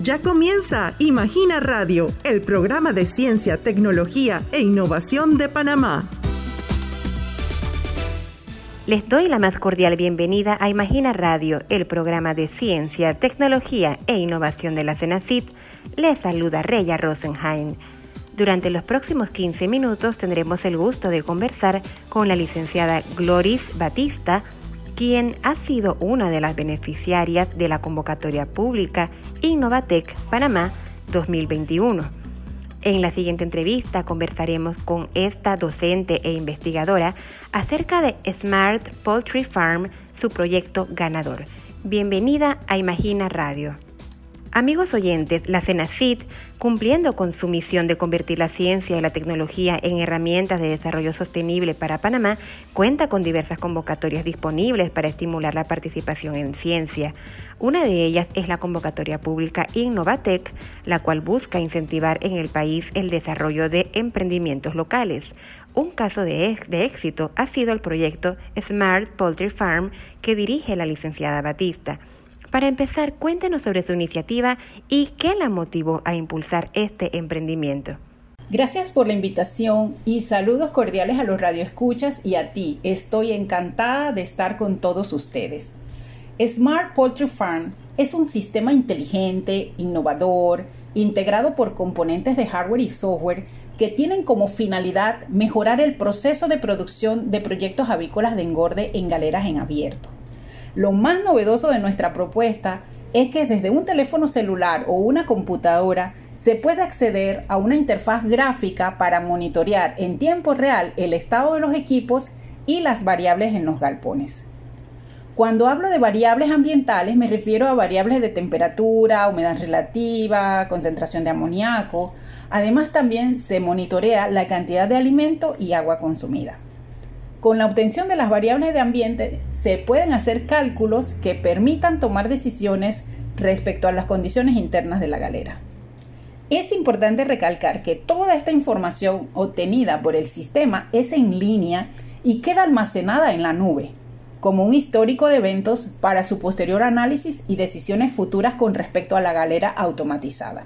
Ya comienza Imagina Radio, el programa de ciencia, tecnología e innovación de Panamá. Les doy la más cordial bienvenida a Imagina Radio, el programa de ciencia, tecnología e innovación de la CENACIT. Les saluda Reya Rosenheim. Durante los próximos 15 minutos tendremos el gusto de conversar con la licenciada Gloris Batista, quien ha sido una de las beneficiarias de la convocatoria pública Innovatec Panamá 2021. En la siguiente entrevista conversaremos con esta docente e investigadora acerca de Smart Poultry Farm, su proyecto ganador. Bienvenida a Imagina Radio. Amigos oyentes, la CENACIT, cumpliendo con su misión de convertir la ciencia y la tecnología en herramientas de desarrollo sostenible para Panamá, cuenta con diversas convocatorias disponibles para estimular la participación en ciencia. Una de ellas es la convocatoria pública Innovatec, la cual busca incentivar en el país el desarrollo de emprendimientos locales. Un caso de, de éxito ha sido el proyecto Smart Poultry Farm que dirige la licenciada Batista. Para empezar, cuéntenos sobre su iniciativa y qué la motivó a impulsar este emprendimiento. Gracias por la invitación y saludos cordiales a los radioescuchas y a ti. Estoy encantada de estar con todos ustedes. Smart Poultry Farm es un sistema inteligente, innovador, integrado por componentes de hardware y software que tienen como finalidad mejorar el proceso de producción de proyectos avícolas de engorde en galeras en abierto. Lo más novedoso de nuestra propuesta es que desde un teléfono celular o una computadora se puede acceder a una interfaz gráfica para monitorear en tiempo real el estado de los equipos y las variables en los galpones. Cuando hablo de variables ambientales me refiero a variables de temperatura, humedad relativa, concentración de amoníaco. Además también se monitorea la cantidad de alimento y agua consumida. Con la obtención de las variables de ambiente se pueden hacer cálculos que permitan tomar decisiones respecto a las condiciones internas de la galera. Es importante recalcar que toda esta información obtenida por el sistema es en línea y queda almacenada en la nube, como un histórico de eventos para su posterior análisis y decisiones futuras con respecto a la galera automatizada.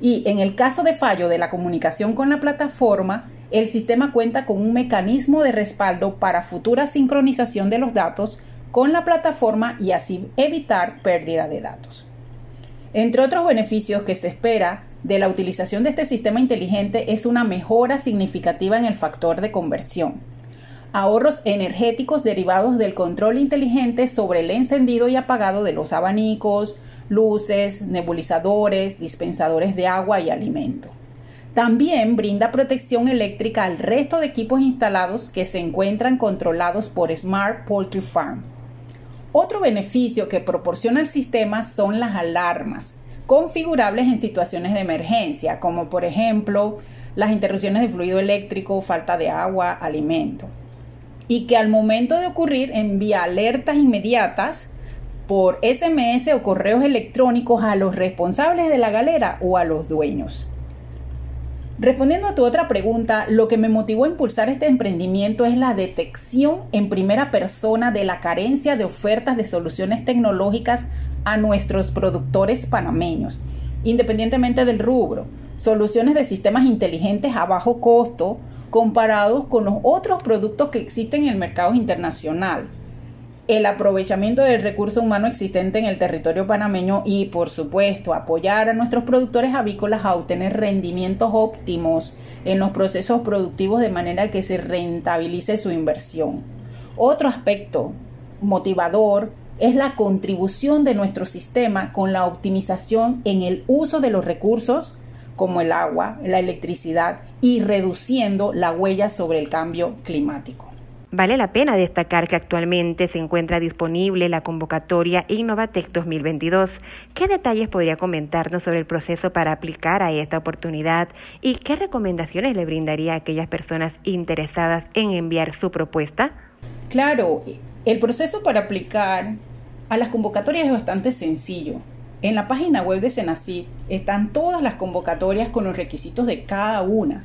Y en el caso de fallo de la comunicación con la plataforma, el sistema cuenta con un mecanismo de respaldo para futura sincronización de los datos con la plataforma y así evitar pérdida de datos. Entre otros beneficios que se espera de la utilización de este sistema inteligente es una mejora significativa en el factor de conversión, ahorros energéticos derivados del control inteligente sobre el encendido y apagado de los abanicos, luces, nebulizadores, dispensadores de agua y alimento. También brinda protección eléctrica al resto de equipos instalados que se encuentran controlados por Smart Poultry Farm. Otro beneficio que proporciona el sistema son las alarmas, configurables en situaciones de emergencia, como por ejemplo las interrupciones de fluido eléctrico, falta de agua, alimento. Y que al momento de ocurrir envía alertas inmediatas por SMS o correos electrónicos a los responsables de la galera o a los dueños. Respondiendo a tu otra pregunta, lo que me motivó a impulsar este emprendimiento es la detección en primera persona de la carencia de ofertas de soluciones tecnológicas a nuestros productores panameños, independientemente del rubro, soluciones de sistemas inteligentes a bajo costo comparados con los otros productos que existen en el mercado internacional el aprovechamiento del recurso humano existente en el territorio panameño y, por supuesto, apoyar a nuestros productores avícolas a obtener rendimientos óptimos en los procesos productivos de manera que se rentabilice su inversión. Otro aspecto motivador es la contribución de nuestro sistema con la optimización en el uso de los recursos como el agua, la electricidad y reduciendo la huella sobre el cambio climático. Vale la pena destacar que actualmente se encuentra disponible la convocatoria Innovatec 2022. ¿Qué detalles podría comentarnos sobre el proceso para aplicar a esta oportunidad y qué recomendaciones le brindaría a aquellas personas interesadas en enviar su propuesta? Claro, el proceso para aplicar a las convocatorias es bastante sencillo. En la página web de Senacid están todas las convocatorias con los requisitos de cada una.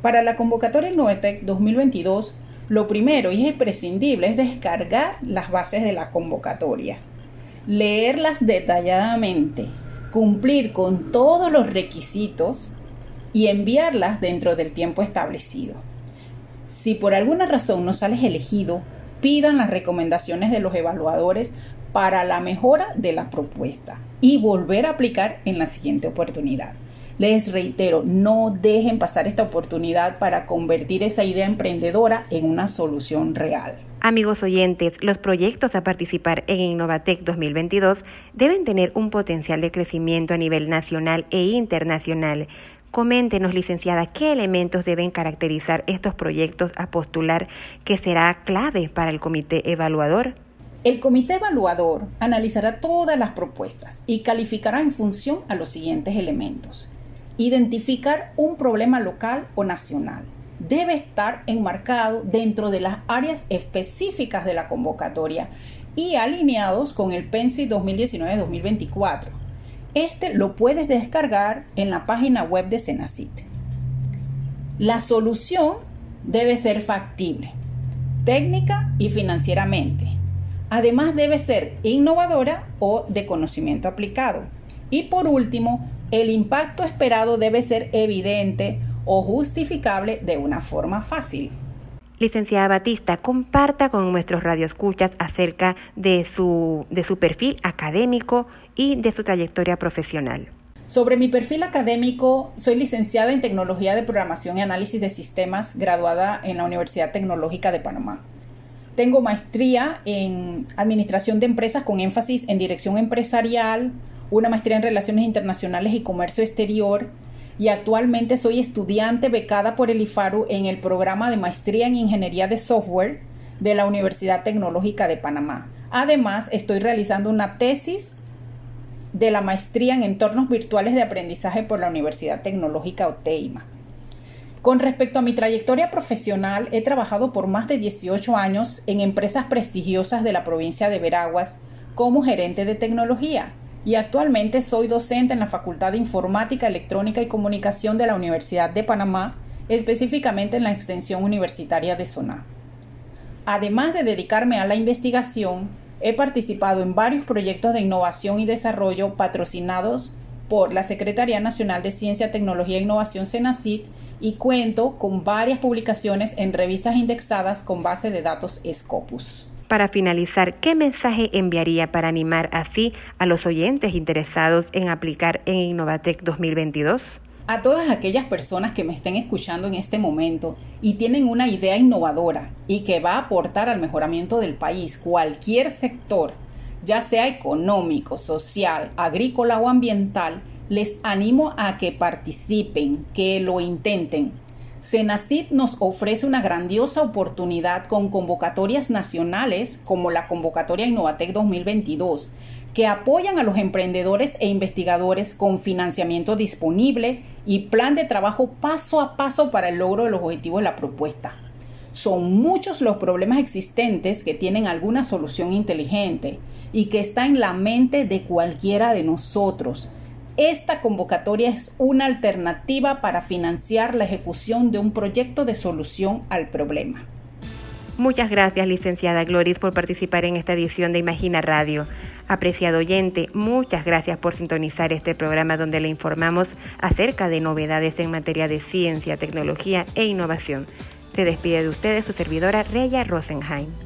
Para la convocatoria Innovatec 2022 lo primero y es imprescindible es descargar las bases de la convocatoria, leerlas detalladamente, cumplir con todos los requisitos y enviarlas dentro del tiempo establecido. Si por alguna razón no sales elegido, pidan las recomendaciones de los evaluadores para la mejora de la propuesta y volver a aplicar en la siguiente oportunidad. Les reitero, no dejen pasar esta oportunidad para convertir esa idea emprendedora en una solución real. Amigos oyentes, los proyectos a participar en Innovatec 2022 deben tener un potencial de crecimiento a nivel nacional e internacional. Coméntenos, licenciada, qué elementos deben caracterizar estos proyectos a postular que será clave para el comité evaluador. El comité evaluador analizará todas las propuestas y calificará en función a los siguientes elementos. Identificar un problema local o nacional. Debe estar enmarcado dentro de las áreas específicas de la convocatoria y alineados con el PENSI 2019-2024. Este lo puedes descargar en la página web de Senacit. La solución debe ser factible, técnica y financieramente. Además debe ser innovadora o de conocimiento aplicado. Y por último, el impacto esperado debe ser evidente o justificable de una forma fácil. Licenciada Batista, comparta con nuestros radioescuchas acerca de su, de su perfil académico y de su trayectoria profesional. Sobre mi perfil académico, soy licenciada en Tecnología de Programación y Análisis de Sistemas, graduada en la Universidad Tecnológica de Panamá. Tengo maestría en Administración de Empresas con énfasis en Dirección Empresarial, una maestría en Relaciones Internacionales y Comercio Exterior y actualmente soy estudiante becada por el IFARU en el programa de maestría en Ingeniería de Software de la Universidad Tecnológica de Panamá. Además, estoy realizando una tesis de la maestría en entornos virtuales de aprendizaje por la Universidad Tecnológica OTEIMA. Con respecto a mi trayectoria profesional, he trabajado por más de 18 años en empresas prestigiosas de la provincia de Veraguas como gerente de tecnología y actualmente soy docente en la Facultad de Informática, Electrónica y Comunicación de la Universidad de Panamá, específicamente en la extensión universitaria de Soná. Además de dedicarme a la investigación, he participado en varios proyectos de innovación y desarrollo patrocinados por la Secretaría Nacional de Ciencia, Tecnología e Innovación CENACIT y cuento con varias publicaciones en revistas indexadas con base de datos Scopus. Para finalizar, ¿qué mensaje enviaría para animar así a los oyentes interesados en aplicar en Innovatec 2022? A todas aquellas personas que me estén escuchando en este momento y tienen una idea innovadora y que va a aportar al mejoramiento del país, cualquier sector, ya sea económico, social, agrícola o ambiental, les animo a que participen, que lo intenten Senacid nos ofrece una grandiosa oportunidad con convocatorias nacionales como la convocatoria Innovatec 2022, que apoyan a los emprendedores e investigadores con financiamiento disponible y plan de trabajo paso a paso para el logro de los objetivos de la propuesta. Son muchos los problemas existentes que tienen alguna solución inteligente y que está en la mente de cualquiera de nosotros esta convocatoria es una alternativa para financiar la ejecución de un proyecto de solución al problema. Muchas gracias, licenciada Gloris, por participar en esta edición de Imagina Radio. Apreciado oyente, muchas gracias por sintonizar este programa donde le informamos acerca de novedades en materia de ciencia, tecnología e innovación. Se despide de ustedes su servidora Reya Rosenheim.